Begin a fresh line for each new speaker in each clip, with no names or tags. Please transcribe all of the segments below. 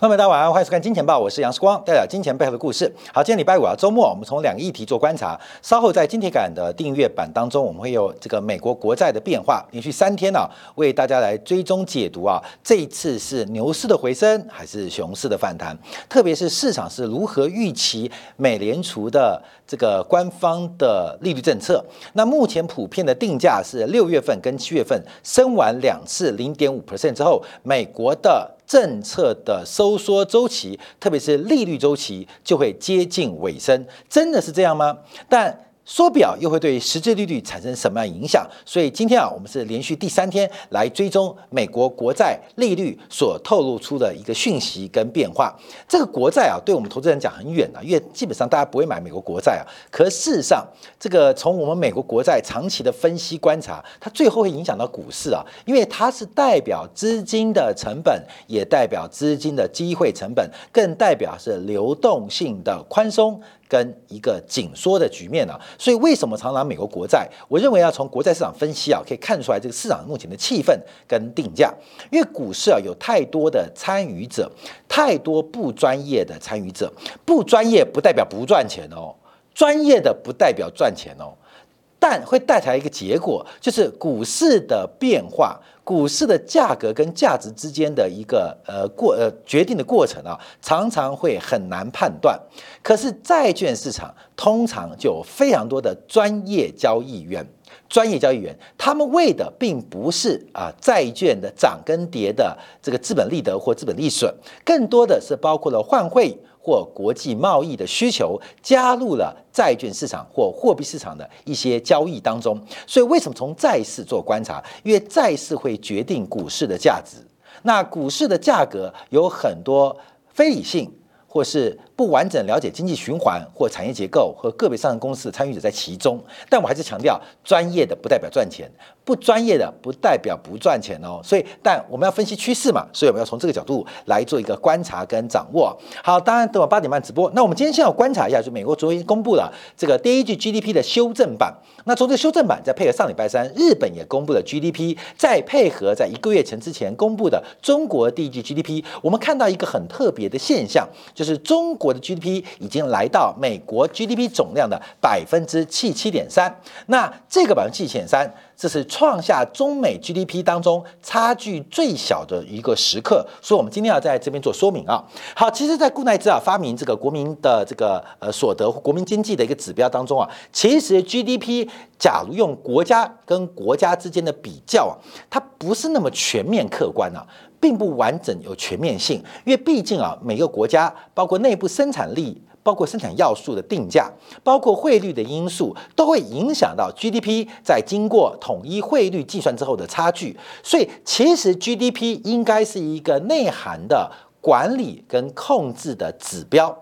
朋友们，大家晚上欢迎收看《金钱报》，我是杨世光，带来金钱背后的故事。好，今天礼拜五啊，周末，我们从两个议题做观察。稍后在金钱感的订阅版当中，我们会有这个美国国债的变化，连续三天呢，为大家来追踪解读啊，这一次是牛市的回升还是熊市的反弹？特别是市场是如何预期美联储的这个官方的利率政策？那目前普遍的定价是六月份跟七月份升完两次零点五 percent 之后，美国的。政策的收缩周期，特别是利率周期，就会接近尾声。真的是这样吗？但。缩表又会对实质利率产生什么样影响？所以今天啊，我们是连续第三天来追踪美国国债利率所透露出的一个讯息跟变化。这个国债啊，对我们投资人讲很远啊，因为基本上大家不会买美国国债啊。可事实上，这个从我们美国国债长期的分析观察，它最后会影响到股市啊，因为它是代表资金的成本，也代表资金的机会成本，更代表是流动性的宽松。跟一个紧缩的局面啊，所以为什么常拿美国国债？我认为要从国债市场分析啊，可以看出来这个市场目前的气氛跟定价。因为股市啊有太多的参与者，太多不专业的参与者。不专业不代表不赚钱哦，专业的不代表赚钱哦。但会带来一个结果，就是股市的变化，股市的价格跟价值之间的一个呃过呃决定的过程啊，常常会很难判断。可是债券市场通常就有非常多的专业交易员，专业交易员他们为的并不是啊债券的涨跟跌的这个资本利得或资本利损，更多的是包括了换汇。或国际贸易的需求加入了债券市场或货币市场的一些交易当中，所以为什么从债市做观察？因为债市会决定股市的价值。那股市的价格有很多非理性，或是不完整了解经济循环或产业结构和个别上市公司的参与者在其中。但我还是强调，专业的不代表赚钱。不专业的不代表不赚钱哦，所以但我们要分析趋势嘛，所以我们要从这个角度来做一个观察跟掌握。好，当然等我八点半直播。那我们今天先要观察一下，就美国昨天公布了这个第一季 GDP 的修正版。那从这修正版再配合上礼拜三日本也公布了 GDP，再配合在一个月前之前公布的中国第一季 GDP，我们看到一个很特别的现象，就是中国的 GDP 已经来到美国 GDP 总量的百分之七七点三。那这个百分之七七点三。这是创下中美 GDP 当中差距最小的一个时刻，所以我们今天要在这边做说明啊。好，其实，在顾奈兹啊发明这个国民的这个呃所得国民经济的一个指标当中啊，其实 GDP 假如用国家跟国家之间的比较啊，它不是那么全面客观啊，并不完整有全面性，因为毕竟啊每个国家包括内部生产力。包括生产要素的定价，包括汇率的因素，都会影响到 GDP 在经过统一汇率计算之后的差距。所以，其实 GDP 应该是一个内涵的管理跟控制的指标。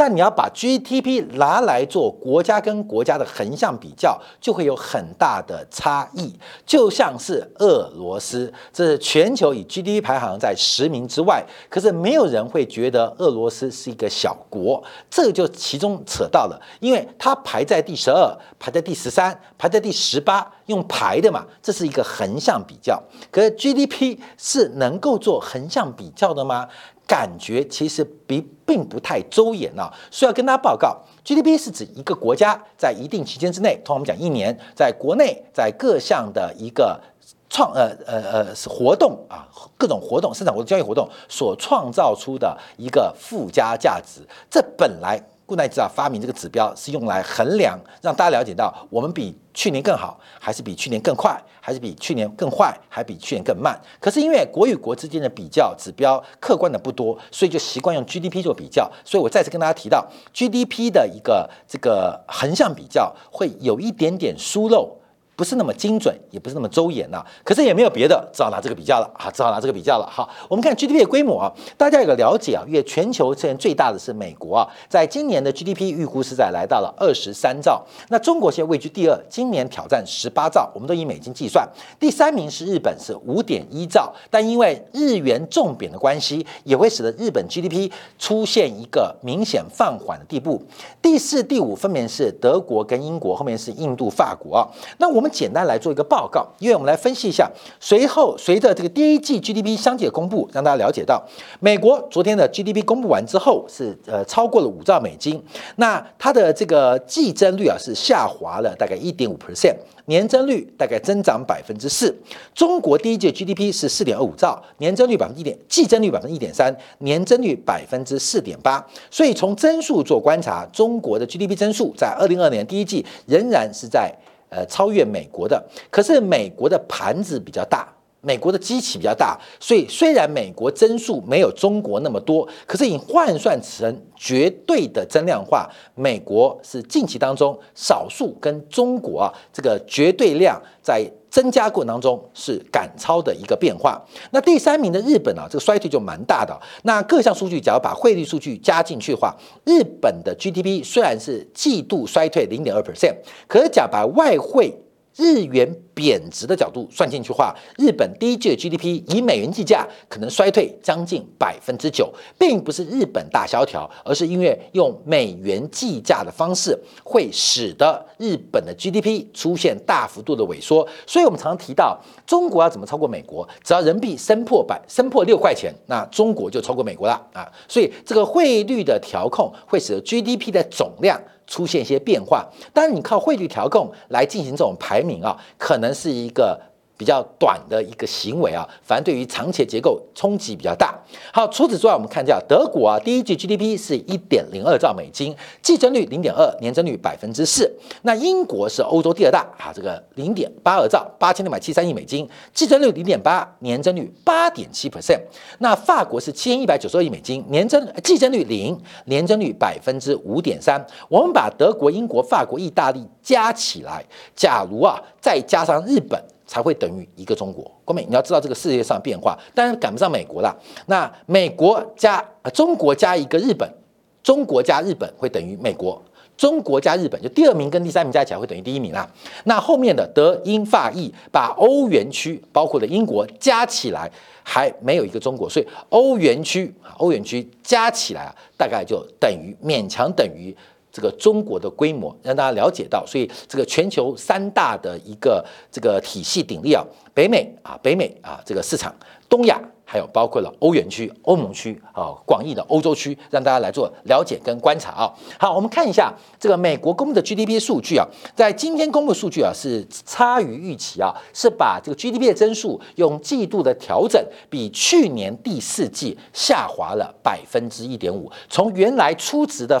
但你要把 GDP 拿来做国家跟国家的横向比较，就会有很大的差异。就像是俄罗斯，这是全球以 GDP 排行在十名之外，可是没有人会觉得俄罗斯是一个小国。这就其中扯到了，因为它排在第十二，排在第十三，排在第十八，用排的嘛，这是一个横向比较。可是 GDP 是能够做横向比较的吗？感觉其实比并不太周延啊，所以要跟大家报告，GDP 是指一个国家在一定期间之内，通常我们讲一年，在国内在各项的一个创呃呃呃活动啊，各种活动、生产活动、交易活动所创造出的一个附加价值，这本来。固奈兹啊，发明这个指标是用来衡量，让大家了解到我们比去年更好，还是比去年更快，还是比去年更坏，还比去年更慢。可是因为国与国之间的比较指标客观的不多，所以就习惯用 GDP 做比较。所以我再次跟大家提到，GDP 的一个这个横向比较会有一点点疏漏。不是那么精准，也不是那么周延呐。可是也没有别的，只好拿这个比较了啊，只好拿这个比较了。好，我们看 GDP 的规模啊，大家有个了解啊，因为全球现在最大的是美国啊，在今年的 GDP 预估是在来到了二十三兆。那中国现在位居第二，今年挑战十八兆，我们都以美金计算。第三名是日本，是五点一兆，但因为日元重贬的关系，也会使得日本 GDP 出现一个明显放缓的地步。第四、第五分别是德国跟英国，后面是印度、法国啊。那我们。简单来做一个报告，因为我们来分析一下，随后随着这个第一季 GDP 相继的公布，让大家了解到，美国昨天的 GDP 公布完之后是呃超过了五兆美金，那它的这个季增率啊是下滑了大概一点五 percent。年增率大概增长百分之四，中国第一届 GDP 是四点二五兆，年增率百分之一点，季增率百分之一点三，年增率百分之四点八。所以从增速做观察，中国的 GDP 增速在二零二年第一季仍然是在呃超越美国的，可是美国的盘子比较大。美国的机器比较大，所以虽然美国增速没有中国那么多，可是你换算成绝对的增量化，美国是近期当中少数跟中国啊这个绝对量在增加过程当中是赶超的一个变化。那第三名的日本啊，这个衰退就蛮大的。那各项数据，假如把汇率数据加进去的话，日本的 GDP 虽然是季度衰退零点二 percent，可是假把外汇日元贬值的角度算进去话，日本第一季的 GDP 以美元计价可能衰退将近百分之九，并不是日本大萧条，而是因为用美元计价的方式会使得日本的 GDP 出现大幅度的萎缩。所以我们常常提到中国要怎么超过美国，只要人民币升破百升破六块钱，那中国就超过美国了啊！所以这个汇率的调控会使得 GDP 的总量。出现一些变化，当然你靠汇率调控来进行这种排名啊，可能是一个。比较短的一个行为啊，反正对于长期结构冲击比较大。好，除此之外，我们看一下德国啊，第一季 GDP 是一点零二兆美金，季增率零点二，年增率百分之四。那英国是欧洲第二大啊，这个零点八二兆，八千六百七三亿美金，季增率零点八，年增率八点七 percent。那法国是七千一百九十二亿美金，年增季增率零，年增率百分之五点三。我们把德国、英国、法国、意大利加起来，假如啊，再加上日本。才会等于一个中国。国美，你要知道这个世界上变化，当然赶不上美国了。那美国加中国加一个日本，中国加日本会等于美国，中国加日本就第二名跟第三名加起来会等于第一名啦。那后面的德英法意把欧元区包括的英国加起来还没有一个中国，所以欧元区欧元区加起来啊，大概就等于勉强等于。这个中国的规模让大家了解到，所以这个全球三大的一个这个体系鼎立啊，北美啊，北美啊这个市场，东亚还有包括了欧元区、欧盟区啊，广义的欧洲区，让大家来做了解跟观察啊。好，我们看一下这个美国公布的 GDP 数据啊，在今天公布数据啊是差于预期啊，是把这个 GDP 的增速用季度的调整，比去年第四季下滑了百分之一点五，从原来初值的。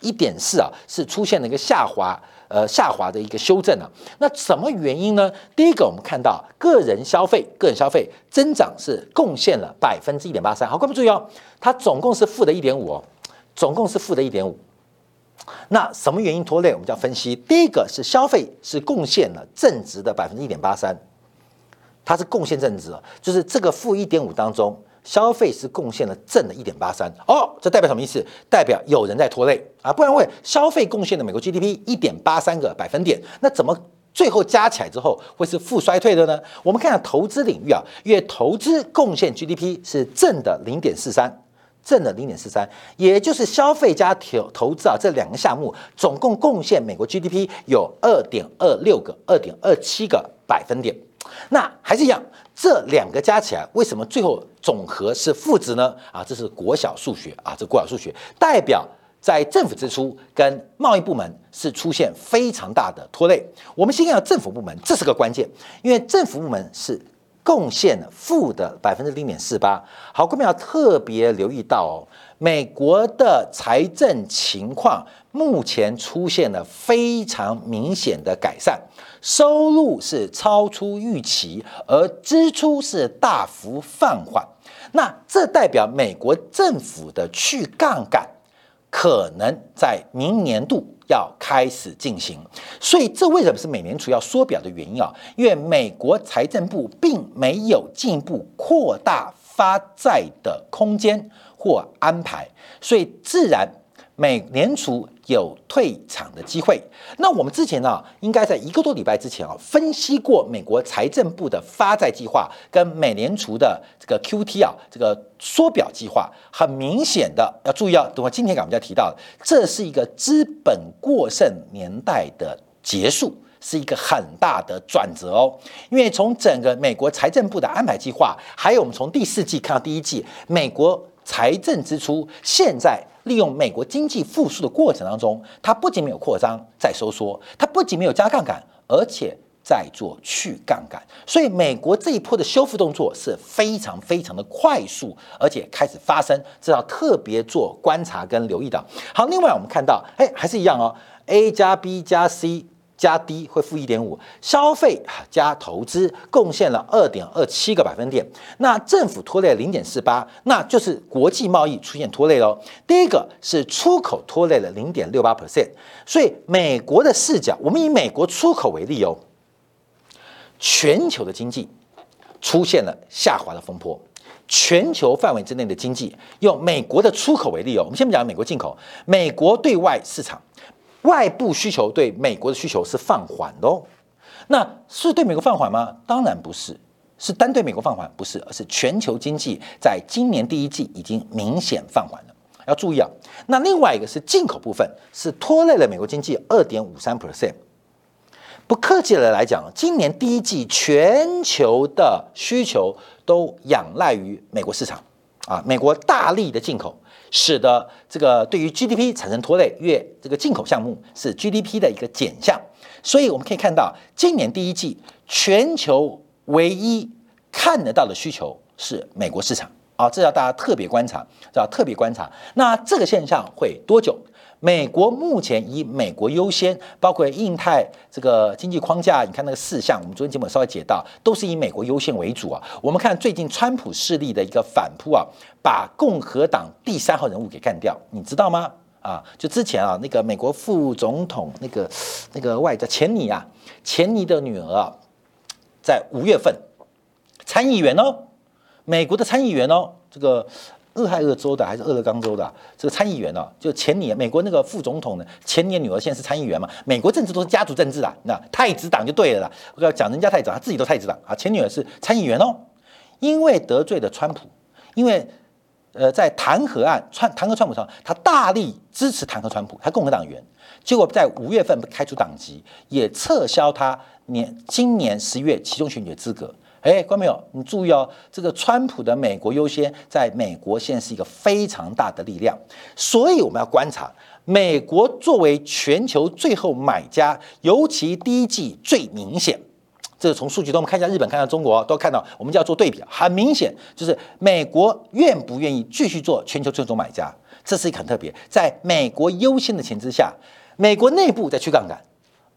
一点四啊，是出现了一个下滑，呃，下滑的一个修正啊。那什么原因呢？第一个，我们看到个人消费，个人消费增长是贡献了百分之一点八三。好，各位注意哦，它总共是负的一点五哦，总共是负的一点五。那什么原因拖累？我们就要分析。第一个是消费是贡献了正值的百分之一点八三，它是贡献正值，就是这个负一点五当中。消费是贡献了正的一点八三哦，这代表什么意思？代表有人在拖累啊，不然会消费贡献的美国 GDP 一点八三个百分点，那怎么最后加起来之后会是负衰退的呢？我们看下投资领域啊，因为投资贡献 GDP 是正的零点四三，正的零点四三，也就是消费加投投资啊这两个项目总共贡献美国 GDP 有二点二六个、二点二七个百分点。那还是一样，这两个加起来，为什么最后总和是负值呢？啊，这是国小数学啊，这国小数学代表在政府支出跟贸易部门是出现非常大的拖累。我们先看政府部门，这是个关键，因为政府部门是贡献负的百分之零点四八。好，各位要特别留意到哦，美国的财政情况目前出现了非常明显的改善。收入是超出预期，而支出是大幅放缓。那这代表美国政府的去杠杆可能在明年度要开始进行。所以，这为什么是美联储要缩表的原因啊？因为美国财政部并没有进一步扩大发债的空间或安排，所以自然美联储。有退场的机会。那我们之前呢，应该在一个多礼拜之前啊，分析过美国财政部的发债计划跟美联储的这个 QT 啊，这个缩表计划。很明显的要注意啊，等会今天我们就要提到，这是一个资本过剩年代的结束，是一个很大的转折哦。因为从整个美国财政部的安排计划，还有我们从第四季看到第一季，美国财政支出现在利用美国经济复苏的过程当中，它不仅没有扩张在收缩，它不仅没有加杠杆，而且。在做去杠杆，所以美国这一波的修复动作是非常非常的快速，而且开始发生，这要特别做观察跟留意的。好，另外我们看到，哎，还是一样哦，A 加 B 加 C 加 D 会负一点五，消费加投资贡献了二点二七个百分点，那政府拖累零点四八，那就是国际贸易出现拖累喽。第一个是出口拖累了零点六八 percent，所以美国的视角，我们以美国出口为例哦。全球的经济出现了下滑的风波，全球范围之内的经济，用美国的出口为例哦，我们先不讲美国进口，美国对外市场外部需求对美国的需求是放缓的哦，那是对美国放缓吗？当然不是，是单对美国放缓，不是，而是全球经济在今年第一季已经明显放缓了，要注意啊。那另外一个是进口部分，是拖累了美国经济二点五三 percent。不客气的来讲，今年第一季全球的需求都仰赖于美国市场啊，美国大力的进口，使得这个对于 GDP 产生拖累，越这个进口项目是 GDP 的一个减项，所以我们可以看到，今年第一季全球唯一看得到的需求是美国市场啊，这要大家特别观察，要特别观察。那这个现象会多久？美国目前以美国优先，包括印太这个经济框架，你看那个四项，我们昨天节目稍微解到，都是以美国优先为主啊。我们看最近川普势力的一个反扑啊，把共和党第三号人物给干掉，你知道吗？啊，就之前啊，那个美国副总统那个那个外叫钱尼啊，钱尼的女儿啊，在五月份参议员哦，美国的参议员哦，这个。俄亥俄州的还是俄勒冈州的这个参议员呢？就前年美国那个副总统呢，前年女儿现在是参议员嘛？美国政治都是家族政治啊，那太子党就对了啦。我要讲人家太子，他自己都太子党啊。前女儿是参议员哦，因为得罪了川普，因为呃在弹劾案川弹劾川普上，他大力支持弹劾川普，他共和党员，结果在五月份被开除党籍，也撤销他年今年十月其中选举的资格。哎，观众朋友，你注意哦，这个川普的美国优先，在美国现在是一个非常大的力量，所以我们要观察美国作为全球最后买家，尤其第一季最明显。这是从数据中，我们看一下日本，看一下中国，都看到我们就要做对比，很明显就是美国愿不愿意继续做全球最终买家，这是一个很特别，在美国优先的前提下，美国内部在去杠杆。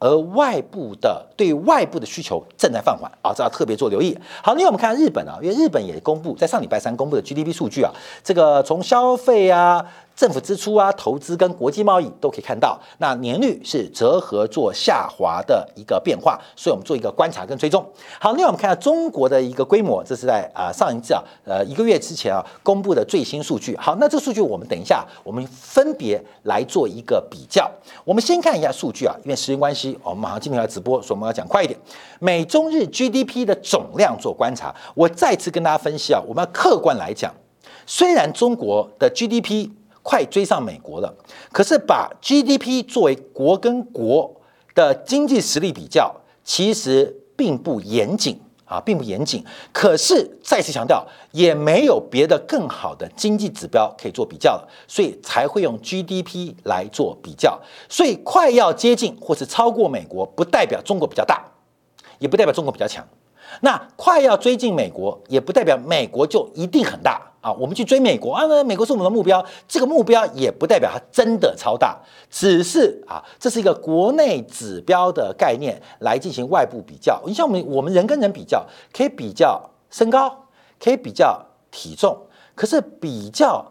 而外部的对外部的需求正在放缓啊，这要特别做留意。好，另外我们看日本啊，因为日本也公布在上礼拜三公布的 GDP 数据啊，这个从消费啊。政府支出啊，投资跟国际贸易都可以看到，那年率是折合做下滑的一个变化，所以我们做一个观察跟追踪。好，另外我们看到中国的一个规模，这是在啊上一次啊呃一个月之前啊公布的最新数据。好，那这个数据我们等一下我们分别来做一个比较。我们先看一下数据啊，因为时间关系，我们马上今天要直播，所以我们要讲快一点。美中日 GDP 的总量做观察，我再次跟大家分析啊，我们要客观来讲，虽然中国的 GDP 快追上美国了，可是把 GDP 作为国跟国的经济实力比较，其实并不严谨啊，并不严谨。可是再次强调，也没有别的更好的经济指标可以做比较了，所以才会用 GDP 来做比较。所以快要接近或是超过美国，不代表中国比较大，也不代表中国比较强。那快要追进美国，也不代表美国就一定很大啊。我们去追美国啊，那美国是我们的目标，这个目标也不代表它真的超大，只是啊，这是一个国内指标的概念来进行外部比较。你像我们我们人跟人比较，可以比较身高，可以比较体重，可是比较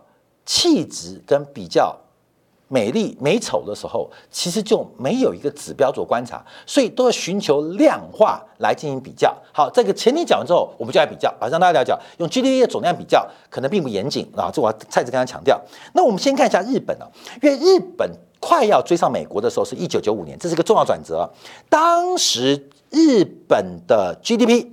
气质跟比较。美丽美丑的时候，其实就没有一个指标做观察，所以都要寻求量化来进行比较。好，这个前提讲完之后，我们就来比较啊，让大家了解，用 GDP 的总量比较可能并不严谨啊，这我再次跟他强调。那我们先看一下日本啊，因为日本快要追上美国的时候是一九九五年，这是一个重要转折。当时日本的 GDP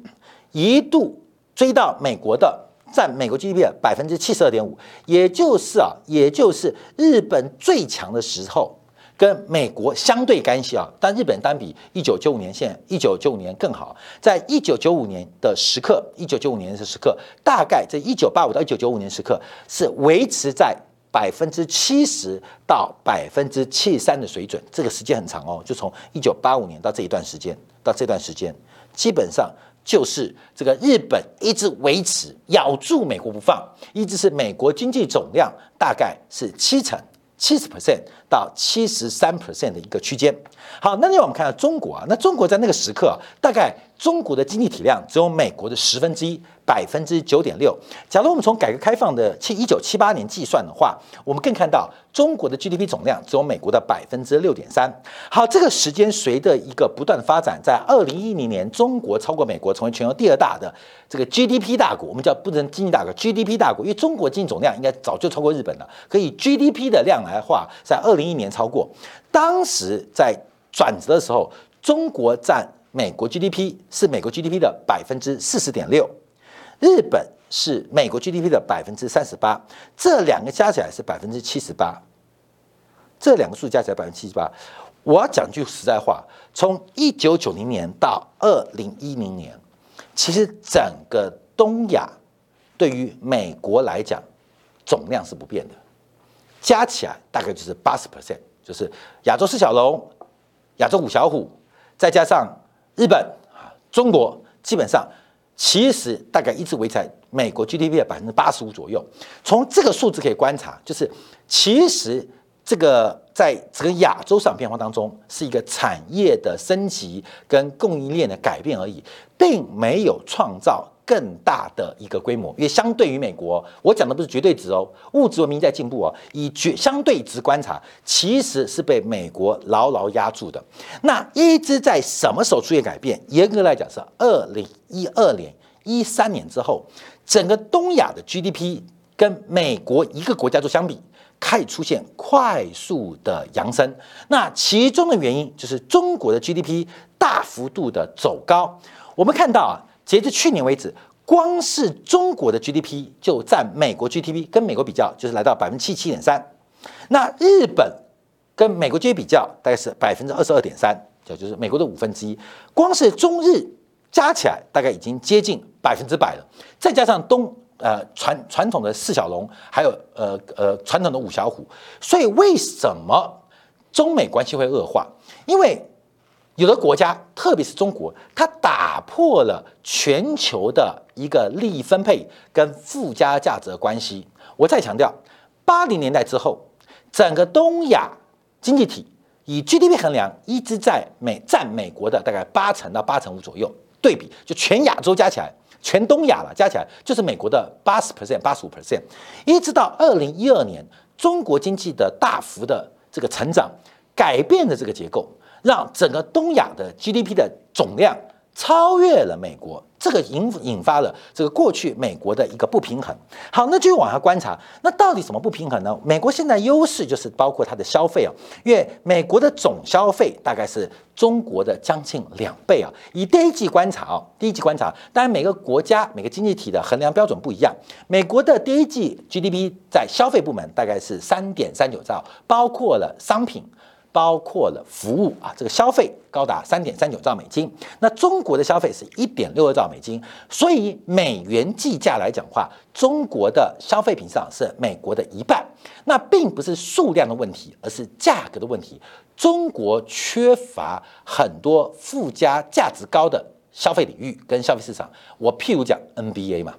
一度追到美国的。占美国 GDP 的百分之七十二点五，也就是啊，也就是日本最强的时候跟美国相对干系啊，但日本单比一九九五年现一九九五年更好，在一九九五年的时刻，一九九五年的时刻，大概在一九八五到一九九五年时刻是维持在百分之七十到百分之七十三的水准，这个时间很长哦，就从一九八五年到这一段时间，到这段时间，基本上就是这个日本一直维持咬住美国不放，一直是美国经济总量大概是七成。七十 percent 到七十三 percent 的一个区间。好，那另外我们看到中国啊，那中国在那个时刻，大概中国的经济体量只有美国的十分之一，百分之九点六。假如我们从改革开放的七一九七八年计算的话，我们更看到中国的 GDP 总量只有美国的百分之六点三。好，这个时间随着一个不断的发展，在二零一零年，中国超过美国，成为全球第二大的这个 GDP 大国。我们叫不能经济大国，GDP 大国，因为中国经济总量应该早就超过日本了，可以 GDP 的量来话，在二零一年超过。当时在转折的时候，中国占美国 GDP 是美国 GDP 的百分之四十点六，日本是美国 GDP 的百分之三十八，这两个加起来是百分之七十八，这两个数加起来百分之七十八。我要讲句实在话，从一九九零年到二零一零年，其实整个东亚对于美国来讲总量是不变的，加起来大概就是八十 percent，就是亚洲四小龙。亚洲五小虎，再加上日本啊，中国基本上其实大概一直维持在美国 GDP 的百分之八十五左右。从这个数字可以观察，就是其实这个在整个亚洲市场变化当中，是一个产业的升级跟供应链的改变而已，并没有创造。更大的一个规模，因为相对于美国，我讲的不是绝对值哦，物质文明在进步哦，以绝相对值观察，其实是被美国牢牢压住的。那一直在什么时候出现改变？严格来讲是二零一二年、一三年之后，整个东亚的 GDP 跟美国一个国家做相比，开始出现快速的扬升。那其中的原因就是中国的 GDP 大幅度的走高。我们看到啊。截至去年为止，光是中国的 GDP 就占美国 GDP 跟美国比较，就是来到百分之七七点三。那日本跟美国 GDP 比较，大概是百分之二十二点三，就就是美国的五分之一。光是中日加起来，大概已经接近百分之百了。再加上东呃传传统的四小龙，还有呃呃传统的五小虎，所以为什么中美关系会恶化？因为有的国家，特别是中国，它打破了全球的一个利益分配跟附加价值的关系。我再强调，八零年代之后，整个东亚经济体以 GDP 衡量，一直在美占美国的大概八成到八成五左右。对比，就全亚洲加起来，全东亚了加起来，就是美国的八十 percent、八十五 percent。一直到二零一二年，中国经济的大幅的这个成长，改变了这个结构。让整个东亚的 GDP 的总量超越了美国，这个引引发了这个过去美国的一个不平衡。好，那就往下观察，那到底什么不平衡呢？美国现在优势就是包括它的消费啊，因为美国的总消费大概是中国的将近两倍啊。以第一季观察啊，第一季观察，当然每个国家每个经济体的衡量标准不一样。美国的第一季 GDP 在消费部门大概是三点三九兆，包括了商品。包括了服务啊，这个消费高达三点三九兆美金。那中国的消费是一点六二兆美金，所以美元计价来讲话，中国的消费品上是美国的一半。那并不是数量的问题，而是价格的问题。中国缺乏很多附加价值高的消费领域跟消费市场。我譬如讲 NBA 嘛，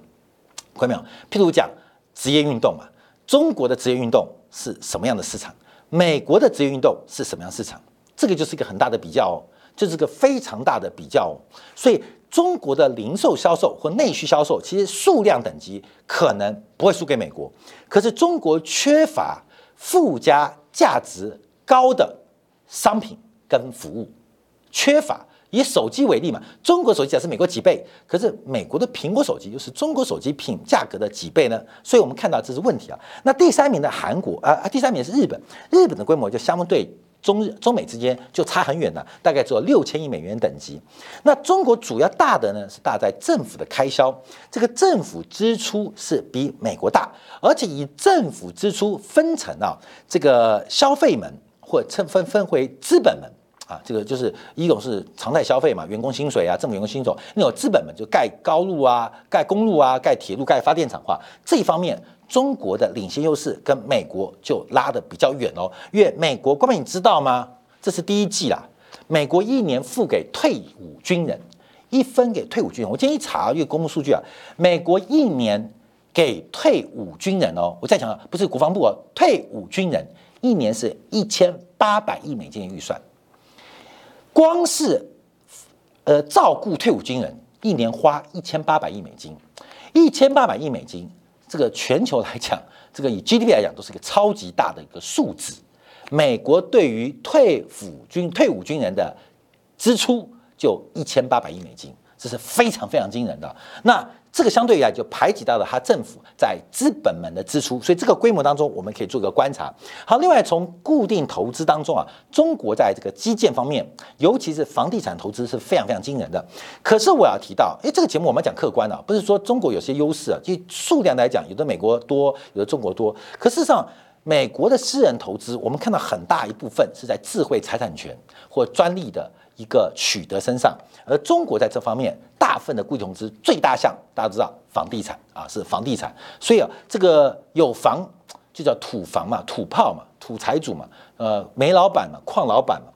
看到没有？譬如讲职业运动嘛，中国的职业运动是什么样的市场？美国的职业运动是什么样市场？这个就是一个很大的比较哦，就是个非常大的比较哦。所以中国的零售销售或内需销售，其实数量等级可能不会输给美国，可是中国缺乏附加价值高的商品跟服务，缺乏。以手机为例嘛，中国手机只是美国几倍，可是美国的苹果手机又是中国手机品价格的几倍呢？所以我们看到这是问题啊。那第三名的韩国啊啊，第三名是日本，日本的规模就相对中日中美之间就差很远了，大概只有六千亿美元等级。那中国主要大的呢是大在政府的开销，这个政府支出是比美国大，而且以政府支出分成啊这个消费门。或称分分回资本门啊，这个就是一种是常态消费嘛，员工薪水啊，政府员工薪水，那种资本们就盖高路啊，盖公路啊，盖铁路，盖发电厂化这一方面，中国的领先优势跟美国就拉得比较远哦，因为美国，各位你知道吗？这是第一季啦，美国一年付给退伍军人。一分给退伍军人，我今天一查，因为公布数据啊，美国一年给退伍军人哦，我再讲啊，不是国防部哦，退伍军人一年是一千八百亿美金的预算，光是呃照顾退伍军人一年花一千八百亿美金，一千八百亿美金，这个全球来讲，这个以 GDP 来讲都是一个超级大的一个数字，美国对于退伍军退伍军人的支出。就一千八百亿美金，这是非常非常惊人的。那这个相对于来就排挤到了他政府在资本们的支出，所以这个规模当中，我们可以做个观察。好，另外从固定投资当中啊，中国在这个基建方面，尤其是房地产投资是非常非常惊人的。可是我要提到，诶，这个节目我们讲客观啊，不是说中国有些优势啊，就数量来讲，有的美国多，有的中国多。可事实上，美国的私人投资，我们看到很大一部分是在智慧财产权或专利的。一个取得身上，而中国在这方面大份的固定投资最大项，大家知道房地产啊，是房地产，所以啊，这个有房就叫土房嘛，土炮嘛，土财主嘛，呃，煤老板嘛，矿老板嘛，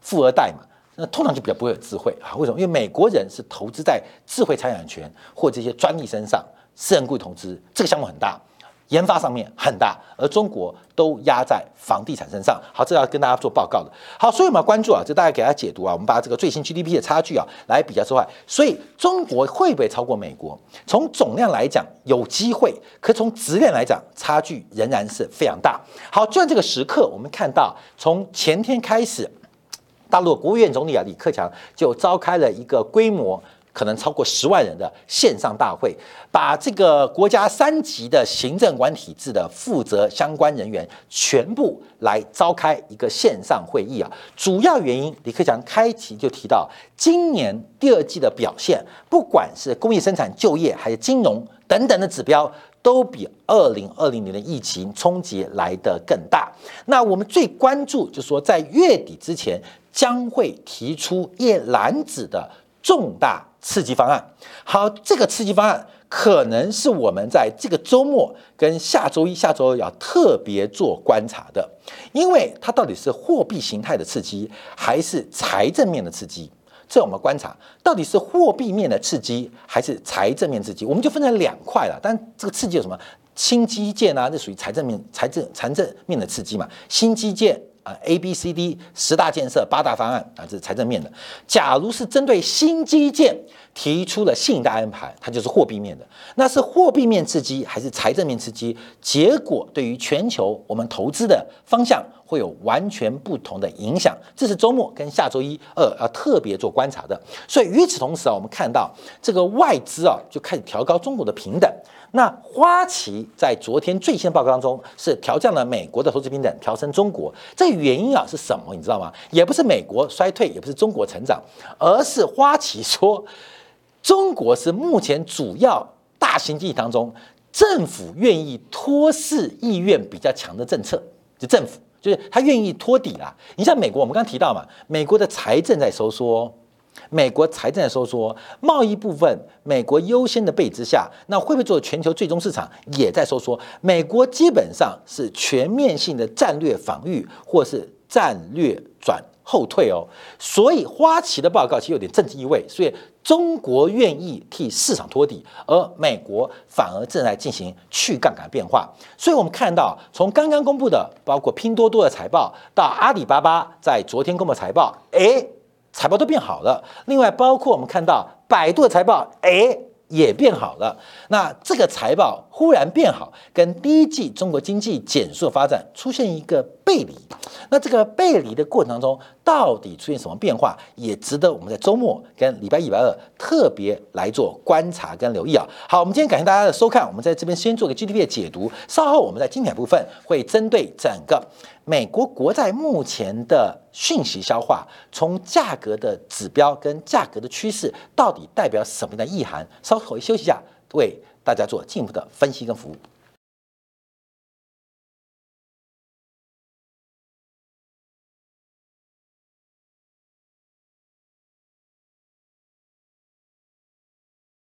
富二代嘛，那通常就比较不会有智慧啊？为什么？因为美国人是投资在智慧财产权或这些专利身上，私人固定投资这个项目很大。研发上面很大，而中国都压在房地产身上。好，这要跟大家做报告的。好，所以我们要关注啊，这大家给大家解读啊，我们把这个最新 GDP 的差距啊来比较之外，所以中国会不会超过美国？从总量来讲有机会，可从质量来讲，差距仍然是非常大。好，就在这个时刻，我们看到从前天开始，大陆国务院总理啊李克强就召开了一个规模。可能超过十万人的线上大会，把这个国家三级的行政管体制的负责相关人员全部来召开一个线上会议啊。主要原因，李克强开题就提到，今年第二季的表现，不管是工业生产、就业还是金融等等的指标，都比二零二零年的疫情冲击来得更大。那我们最关注就是说，在月底之前将会提出叶蓝子的重大。刺激方案，好，这个刺激方案可能是我们在这个周末跟下周一、下周二要特别做观察的，因为它到底是货币形态的刺激，还是财政面的刺激？这我们观察，到底是货币面的刺激，还是财政面刺激？我们就分成两块了。但这个刺激有什么？新基建啊，这属于财政面、财政、财政面的刺激嘛？新基建。啊，A、B、C、D 十大建设、八大方案啊，这是财政面的。假如是针对新基建提出了信贷安排，它就是货币面的。那是货币面刺激还是财政面刺激？结果对于全球我们投资的方向会有完全不同的影响。这是周末跟下周一二要特别做观察的。所以与此同时啊，我们看到这个外资啊就开始调高中国的平等。那花旗在昨天最新的报告当中是调降了美国的投资平等，调升中国。这原因啊是什么？你知道吗？也不是美国衰退，也不是中国成长，而是花旗说，中国是目前主要大型经济当中政府愿意托市意愿比较强的政策，就政府就是他愿意托底啦。你像美国，我们刚刚提到嘛，美国的财政在收缩。美国财政在收缩，贸易部分美国优先的背之下，那会不会做全球最终市场也在收缩？美国基本上是全面性的战略防御，或是战略转后退哦。所以花旗的报告其实有点政治意味，所以中国愿意替市场托底，而美国反而正在进行去杠杆变化。所以我们看到，从刚刚公布的包括拼多多的财报，到阿里巴巴在昨天公布财报，哎。财报都变好了，另外包括我们看到百度的财报，哎，也变好了。那这个财报忽然变好，跟第一季中国经济减速发展出现一个背离。那这个背离的过程当中，到底出现什么变化，也值得我们在周末跟礼拜一、礼拜二特别来做观察跟留意啊。好，我们今天感谢大家的收看，我们在这边先做个 GDP 的解读，稍后我们在精彩部分会针对整个。美国国债目前的讯息消化，从价格的指标跟价格的趋势，到底代表什么样的意涵？稍后休息一下，为大家做进一步的分析跟服务。